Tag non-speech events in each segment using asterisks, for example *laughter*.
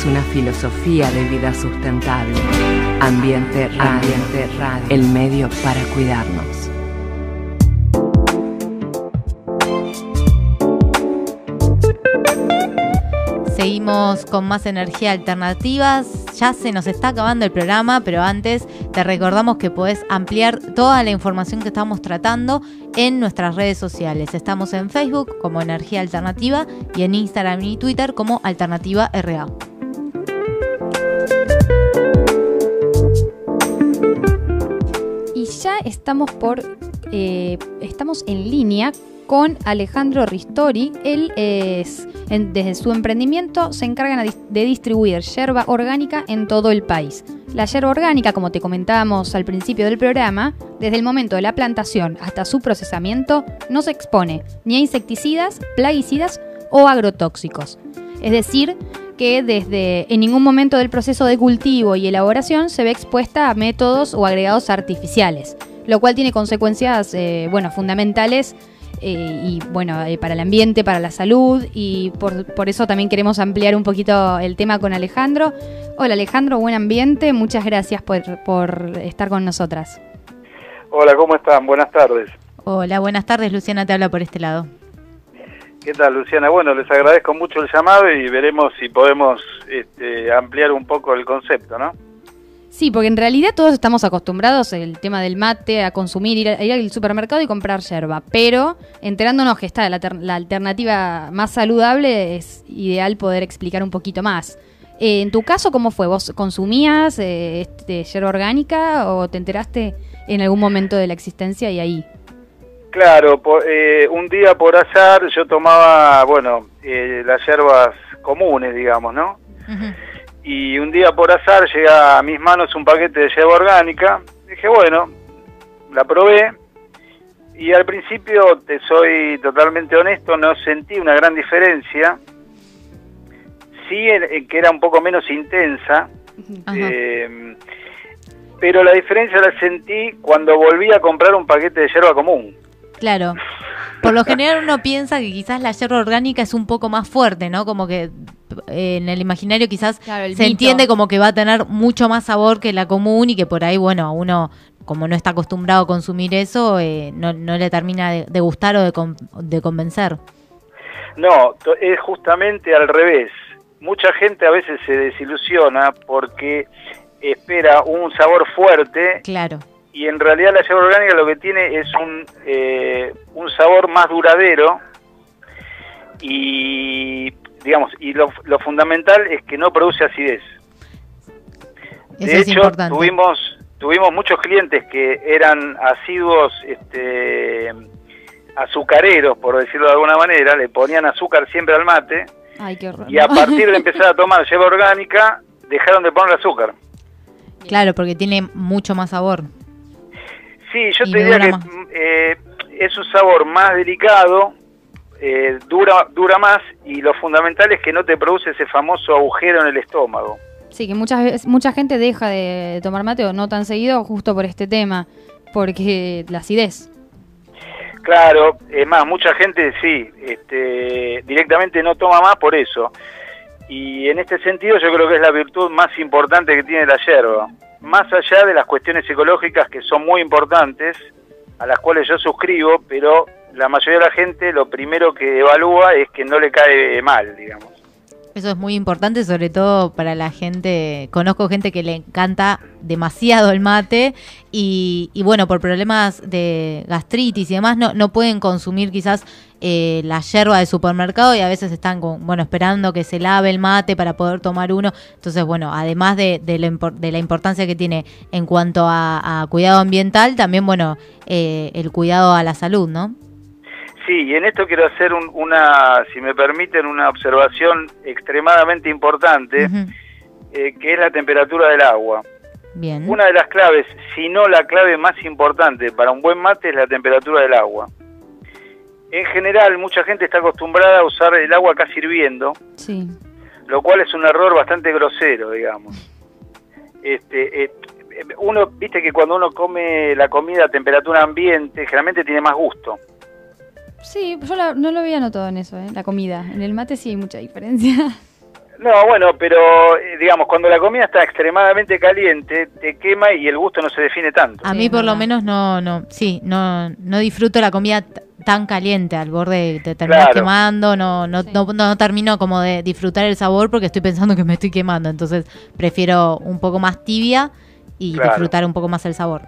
Tenemos una filosofía de vida sustentable. Ambiente Radio. Ambiente Radio. El medio para cuidarnos. Seguimos con más energía alternativas. Ya se nos está acabando el programa, pero antes te recordamos que podés ampliar toda la información que estamos tratando en nuestras redes sociales. Estamos en Facebook como Energía Alternativa y en Instagram y Twitter como Alternativa RA. Estamos por eh, estamos en línea con Alejandro Ristori. Él es, desde su emprendimiento se encargan de distribuir yerba orgánica en todo el país. La yerba orgánica, como te comentábamos al principio del programa, desde el momento de la plantación hasta su procesamiento, no se expone ni a insecticidas, plaguicidas o agrotóxicos. Es decir, que desde en ningún momento del proceso de cultivo y elaboración se ve expuesta a métodos o agregados artificiales, lo cual tiene consecuencias eh, bueno, fundamentales eh, y bueno, eh, para el ambiente, para la salud y por, por, eso también queremos ampliar un poquito el tema con Alejandro. Hola Alejandro, buen ambiente, muchas gracias por, por estar con nosotras. Hola, ¿cómo están? Buenas tardes. Hola, buenas tardes, Luciana te habla por este lado. ¿Qué tal, Luciana? Bueno, les agradezco mucho el llamado y veremos si podemos este, ampliar un poco el concepto, ¿no? Sí, porque en realidad todos estamos acostumbrados el tema del mate, a consumir, ir, al supermercado y comprar yerba, pero enterándonos que está la, alternativa más saludable es ideal poder explicar un poquito más. Eh, en tu caso, ¿cómo fue? ¿Vos consumías eh, este, yerba orgánica o te enteraste en algún momento de la existencia y ahí? Claro, eh, un día por azar yo tomaba, bueno, las yerbas comunes, digamos, ¿no? Y un día por azar llega a mis manos un paquete de yerba orgánica. Dije, bueno, la probé y al principio, te soy totalmente honesto, no sentí una gran diferencia. Sí, en, que era un poco menos intensa, eh, pero la diferencia la sentí cuando volví a comprar un paquete de yerba común. Claro. Por lo general uno piensa que quizás la yerba orgánica es un poco más fuerte, ¿no? Como que en el imaginario quizás se entiende como que va a tener mucho más sabor que la común y que por ahí, bueno, a uno como no está acostumbrado a consumir eso, eh, no, le termina de, gustar o de, convencer. No, es justamente al revés. Mucha gente a veces se desilusiona porque espera un sabor fuerte. Claro. Y en realidad la yerba orgánica lo que tiene es un, eh, un sabor más duradero y digamos, y lo, fundamental es que no produce acidez. de hecho, tuvimos tuvimos muchos clientes que eran asiduos este, azucareros, por decirlo de alguna manera, le ponían azúcar siempre al mate. Y a partir de empezar a tomar lleva orgánica, dejaron de poner azúcar. Claro, porque tiene mucho más sabor. Sí, yo te diría que eh, es un sabor más delicado, eh, dura, dura más y lo fundamental es que no te produce ese famoso agujero en el estómago. Sí, que muchas veces, mucha gente deja de tomar mate o no tan seguido justo por este tema, porque la acidez. Claro, es más, mucha gente sí, este, directamente no toma más por eso. Y en este sentido yo creo que es la virtud más importante que tiene la yerba. Más allá de las cuestiones psicológicas que son muy importantes, a las cuales yo suscribo, pero la mayoría de la gente lo primero que evalúa es que no le cae mal, digamos. Eso es muy importante, sobre todo para la gente. Conozco gente que le encanta demasiado el mate y, bueno, por problemas de gastritis y demás, no, no pueden consumir quizás eh, la yerba de supermercado y a veces están bueno esperando que se lave el mate para poder tomar uno. Entonces, bueno, además de, de, la, importancia que tiene en cuanto a, cuidado ambiental, también, bueno, eh, el cuidado a la salud, ¿no? Sí, y en esto quiero hacer una, si me permiten, una observación extremadamente importante, eh, que es la temperatura del agua. Bien. Una de las claves, si no la clave más importante para un buen mate es la temperatura del agua. En general, mucha gente está acostumbrada a usar el agua casi hirviendo, sí. lo cual es un error bastante grosero, digamos. Este, eh, uno, viste que cuando uno come la comida a temperatura ambiente, generalmente tiene más gusto. Sí, yo no lo había notado en eso, ¿eh? la comida. En el mate sí hay mucha diferencia. *laughs* No, bueno, pero eh, digamos, cuando la comida está extremadamente caliente, te quema y el gusto no se define tanto. A mí por lo menos no, no, sí, no, no disfruto la comida tan caliente al borde, te terminas Claro. quemando, no, no, Sí. no, no termino como de disfrutar el sabor porque estoy pensando que me estoy quemando, entonces prefiero un poco más tibia y Claro. disfrutar un poco más el sabor.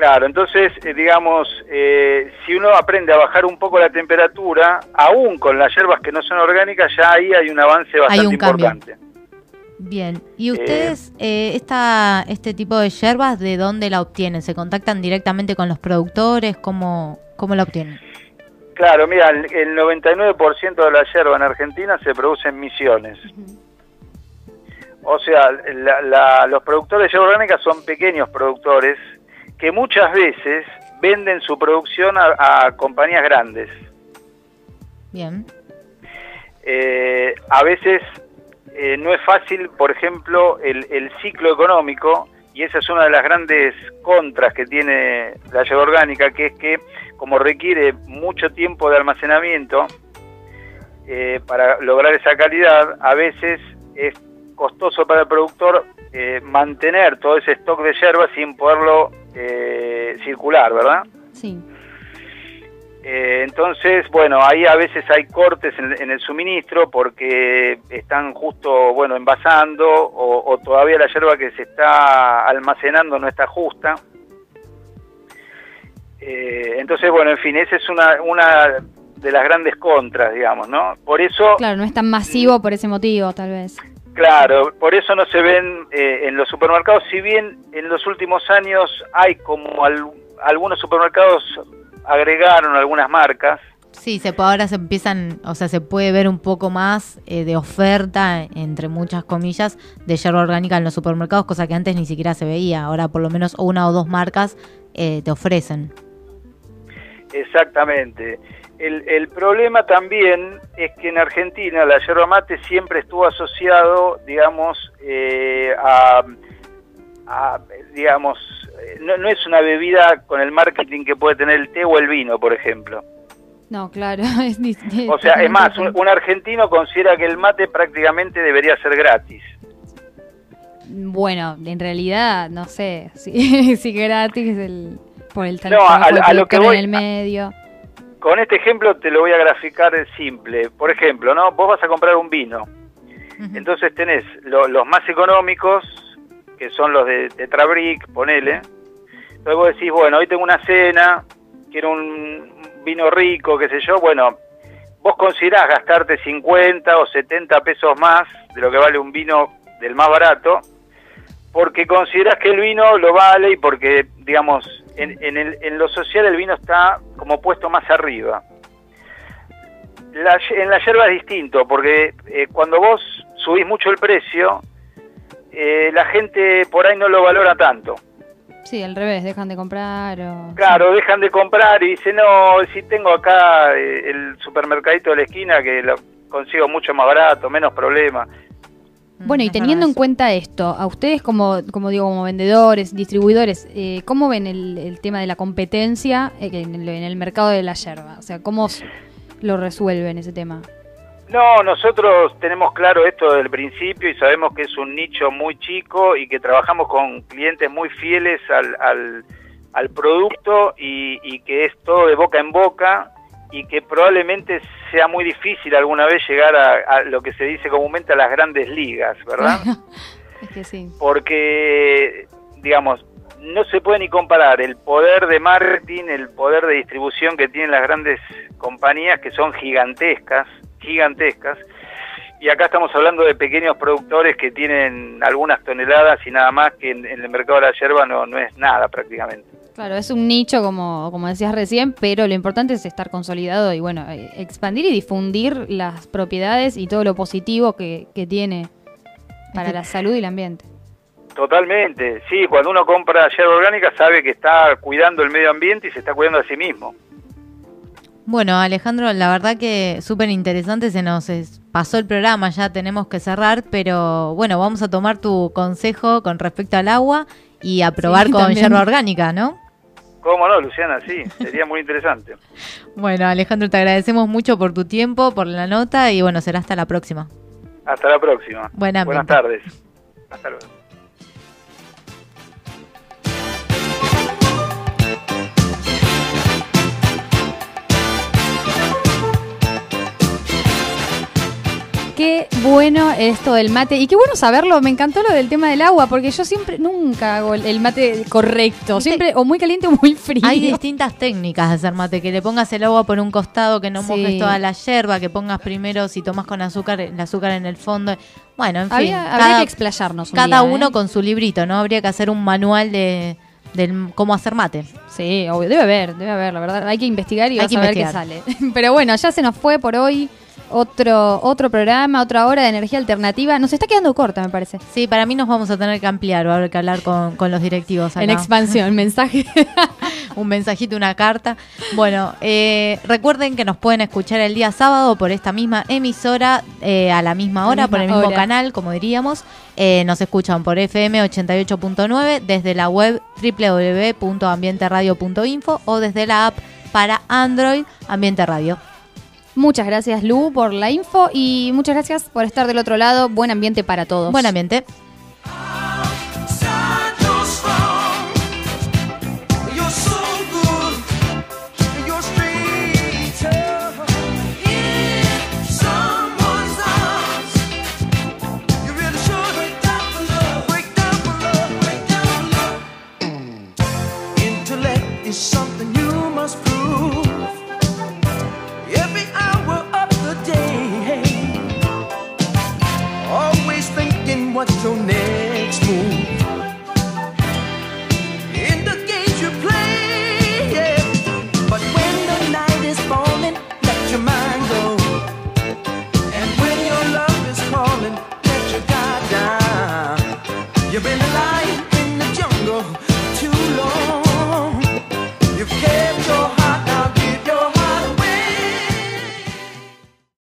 Claro, entonces, eh, digamos, eh, si uno aprende a bajar un poco la temperatura, aún con las hierbas que no son orgánicas, ya ahí hay un avance bastante un cambio. importante. Bien, ¿y ustedes eh, esta, este tipo de yerbas de dónde la obtienen? ¿Se contactan directamente con los productores? ¿Cómo, cómo la obtienen? Claro, mira, el, el 99% de la yerba en Argentina se produce en misiones. O sea, la- la- los productores de yerba orgánica son pequeños productores que muchas veces venden su producción a, a compañías grandes. Bien, Eh, a veces eh, no es fácil, por ejemplo, el, el ciclo económico, y esa es una de las grandes contras que tiene la yerba orgánica, que es que como requiere mucho tiempo de almacenamiento eh, para lograr esa calidad, a veces es costoso para el productor eh, mantener todo ese stock de yerba sin poderlo eh, circular, ¿verdad? Sí. Eh, entonces, bueno, ahí a veces hay cortes en, en el suministro porque están justo, bueno, envasando o, o todavía la yerba que se está almacenando no está justa. Eh, entonces, bueno, en fin, esa es una, una de las grandes contras, digamos, ¿no? Por eso, Claro, no es tan masivo por ese motivo, tal vez. Claro, por eso no se ven eh, en los supermercados, si bien en los últimos años hay como al- algunos supermercados agregaron algunas marcas, sí, se, puede- ahora se empiezan, o sea, se puede ver un poco más eh, de oferta, entre muchas comillas, de yerba orgánica en los supermercados, cosa que antes ni siquiera se veía. Ahora por lo menos una o dos marcas eh, te ofrecen. Exactamente. El, el problema también es que en Argentina la yerba mate siempre estuvo asociado, digamos, eh, a, a, digamos, eh, no, no es una bebida con el marketing que puede tener el té o el vino, por ejemplo. No, claro. *laughs* es O sea, es más, un, argentino considera que el mate prácticamente debería ser gratis. Bueno, en realidad, no sé, *laughs* si, si gratis el, por el tal No, a- lo que voy- en el medio. Con este ejemplo te lo voy a graficar simple. Por ejemplo, ¿no? Vos vas a comprar un vino. Entonces tenés lo- los más económicos, que son los de Tetrabric, ponele. Entonces vos decís, bueno, hoy tengo una cena, quiero un vino rico, qué sé yo. Bueno, vos considerás gastarte 50 o 70 pesos más de lo que vale un vino del más barato, porque considerás que el vino lo vale y porque, digamos, en, en, el- en lo social el vino está como puesto más arriba. La en la yerba es distinto, porque eh, cuando vos subís mucho el precio, eh, la gente por ahí no lo valora tanto. Sí, al revés, dejan de comprar o... Claro, dejan de comprar y dicen, no, si tengo acá eh, el supermercadito de la esquina que lo consigo mucho más barato, menos problema. Bueno, y teniendo en cuenta esto, a ustedes como, como digo, como vendedores, distribuidores, eh, ¿cómo ven el, el tema de la competencia eh, en el, en el mercado de la yerba? O sea, ¿cómo lo resuelven ese tema? No, nosotros tenemos claro esto desde el principio y sabemos que es un nicho muy chico y que trabajamos con clientes muy fieles al, al, al producto y, y que es todo de boca en boca y que probablemente sea muy difícil alguna vez llegar a, a lo que se dice comúnmente a las grandes ligas, ¿verdad? *laughs* es que sí. porque, digamos, no se puede ni comparar el poder de marketing, el poder de distribución que tienen las grandes compañías que son gigantescas, gigantescas, y acá estamos hablando de pequeños productores que tienen algunas toneladas y nada más que en, en el mercado de la yerba no, no es nada prácticamente. Claro, es un nicho, como, como decías recién, pero lo importante es estar consolidado y, bueno, eh, expandir y difundir las propiedades y todo lo positivo que, que tiene para Este- la salud y el ambiente. Totalmente, sí, cuando uno compra yerba orgánica sabe que está cuidando el medio ambiente y se está cuidando a sí mismo. Bueno, Alejandro, la verdad que súper interesante, se nos es- pasó el programa, ya tenemos que cerrar, pero bueno, vamos a tomar tu consejo con respecto al agua y a probar Sí, con también. yerba orgánica, ¿no? ¿Cómo no, Luciana? Sí, sería muy interesante. *laughs* Bueno, Alejandro, te agradecemos mucho por tu tiempo, por la nota y bueno, será hasta la próxima. Hasta la próxima. Buenas tardes. Hasta luego. Qué bueno esto del mate. Y qué bueno saberlo. Me encantó lo del tema del agua, porque yo siempre, nunca hago el mate correcto. Siempre o muy caliente o muy frío. Hay distintas técnicas de hacer mate. Que le pongas el agua por un costado, que no mojes toda la yerba, que pongas primero, si tomas con azúcar, el azúcar en el fondo. Bueno, en fin. Habría que explayarnos. cada uno ¿eh? con su librito, ¿no? Habría que hacer un manual de del cómo hacer mate. Sí, obvio, debe haber, debe haber, la verdad. Hay que investigar y Hay a ver qué sale. *laughs* Pero bueno, ya se nos fue por hoy otro, otro programa, otra hora de energía alternativa. Nos está quedando corta, me parece. Sí, para mí nos vamos a tener que ampliar, va a haber que hablar con, los directivos. En expansión, mensaje. *laughs* Un mensajito, una carta. Bueno, eh, recuerden que nos pueden escuchar el día sábado por esta misma emisora, eh, a la misma hora, por el mismo canal, como diríamos. Eh, nos escuchan por FM 88.9 desde la web www.ambienteradio.info o desde la app para Android Ambiente Radio. Muchas gracias Lu por la info y muchas gracias por estar del otro lado. Buen ambiente para todos. Buen ambiente.